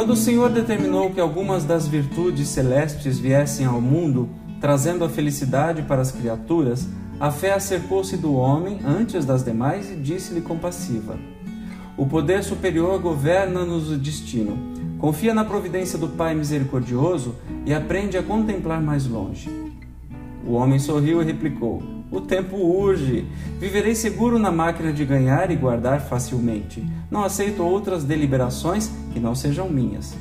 Quando o Senhor determinou que algumas das virtudes celestes viessem ao mundo, trazendo a felicidade para as criaturas, a fé acercou-se do homem antes das demais e disse-lhe compassiva: O poder superior governa-nos o destino. Confia na providência do Pai misericordioso e aprende a contemplar mais longe. O homem sorriu e replicou: O tempo urge. Viverei seguro na máquina de ganhar e guardar facilmente. Não aceito outras deliberações que não sejam minhas.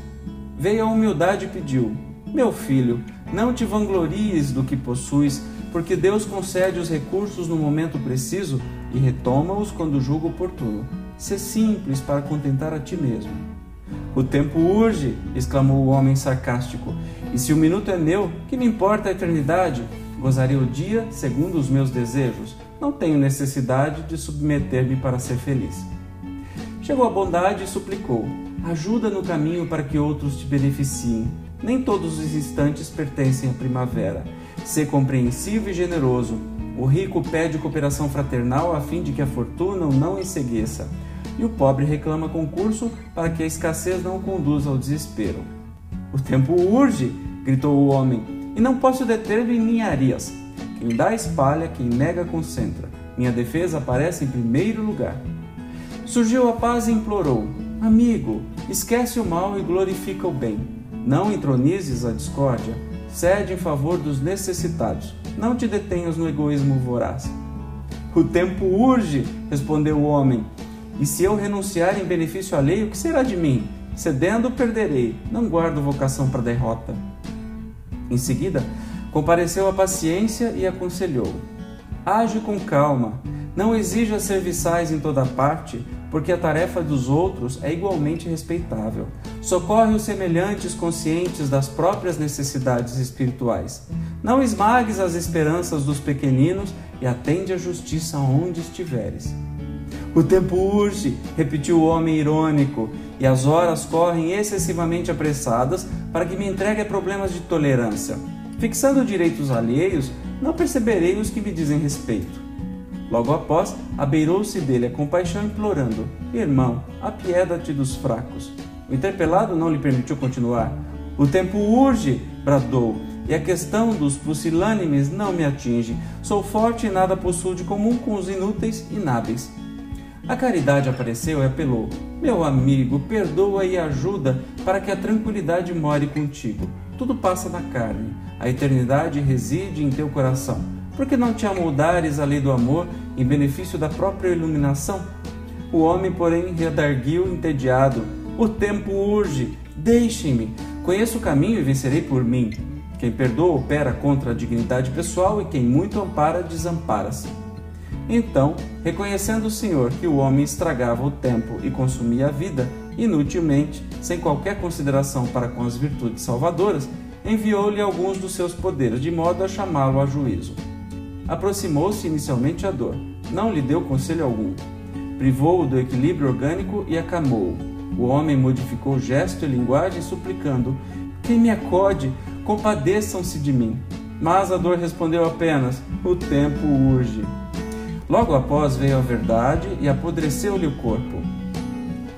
Veio a humildade e pediu: Meu filho, não te vanglories do que possuis, porque Deus concede os recursos no momento preciso e retoma-os quando julga oportuno. Sê simples para contentar a ti mesmo. O tempo urge, exclamou o homem sarcástico, e se o minuto é meu, que me importa a eternidade? Gozarei o dia segundo os meus desejos. Não tenho necessidade de submeter-me para ser feliz. Chegou a bondade e suplicou: Ajuda no caminho para que outros te beneficiem. Nem todos os instantes pertencem à primavera. Sê compreensivo e generoso. O rico pede cooperação fraternal a fim de que a fortuna o não ensegueça. E o pobre reclama concurso para que a escassez não conduza ao desespero. O tempo urge, gritou o homem e não posso deter-me em ninharias. Quem dá espalha, quem nega concentra. Minha defesa aparece em primeiro lugar. Surgiu a paz e implorou: Amigo, esquece o mal e glorifica o bem. Não entronizes a discórdia. Cede em favor dos necessitados. Não te detenhas no egoísmo voraz. O tempo urge, respondeu o homem. E se eu renunciar em benefício alheio, o que será de mim? Cedendo, perderei. Não guardo vocação para derrota. Em seguida, compareceu a paciência e aconselhou: Age com calma, não exija serviçais em toda parte, porque a tarefa dos outros é igualmente respeitável. Socorre os semelhantes conscientes das próprias necessidades espirituais. Não esmagues as esperanças dos pequeninos e atende à justiça onde estiveres. O tempo urge, repetiu o homem irônico, e as horas correm excessivamente apressadas para que me entregue a problemas de tolerância. Fixando direitos alheios, não perceberei os que me dizem respeito. Logo após, abeirou-se dele a compaixão, implorando: Irmão, apieda-te dos fracos. O interpelado não lhe permitiu continuar. O tempo urge, bradou, e a questão dos pusilânimes não me atinge. Sou forte e nada possuo de comum com os inúteis e inábeis. A caridade apareceu e apelou: Meu amigo, perdoa e ajuda para que a tranquilidade more contigo. Tudo passa na carne, a eternidade reside em teu coração. Por que não te amoldares a lei do amor em benefício da própria iluminação? O homem, porém, redarguiu entediado: O tempo urge, deixem-me. Conheço o caminho e vencerei por mim. Quem perdoa opera contra a dignidade pessoal e quem muito ampara desampara-se. Então, reconhecendo o Senhor que o homem estragava o tempo e consumia a vida inutilmente, sem qualquer consideração para com as virtudes salvadoras, enviou-lhe alguns dos seus poderes, de modo a chamá-lo a juízo. Aproximou-se inicialmente a dor, não lhe deu conselho algum. Privou-o do equilíbrio orgânico e acamou-o. O homem modificou gesto e linguagem, suplicando: Quem me acode, compadeçam-se de mim. Mas a dor respondeu apenas: O tempo urge. Logo após veio a verdade e apodreceu-lhe o corpo.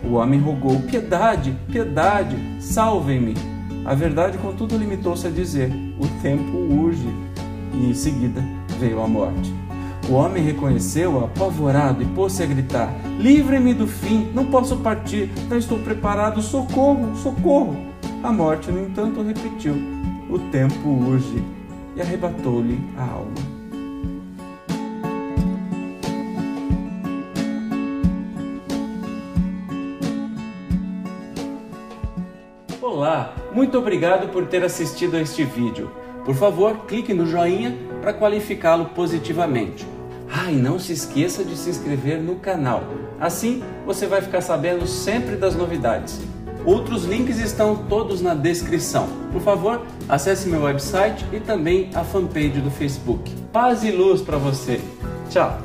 O homem rogou: Piedade, piedade, salvem-me. A verdade, contudo, limitou-se a dizer: O tempo urge. E em seguida veio a morte. O homem reconheceu-a apavorado e pôs-se a gritar: Livre-me do fim, não posso partir, não estou preparado, socorro, socorro. A morte, no entanto, repetiu: O tempo urge, e arrebatou-lhe a alma. Olá, muito obrigado por ter assistido a este vídeo. Por favor, clique no joinha para qualificá-lo positivamente. Ah, e não se esqueça de se inscrever no canal. Assim, você vai ficar sabendo sempre das novidades. Outros links estão todos na descrição. Por favor, acesse meu website e também a fanpage do Facebook. Paz e luz para você. Tchau!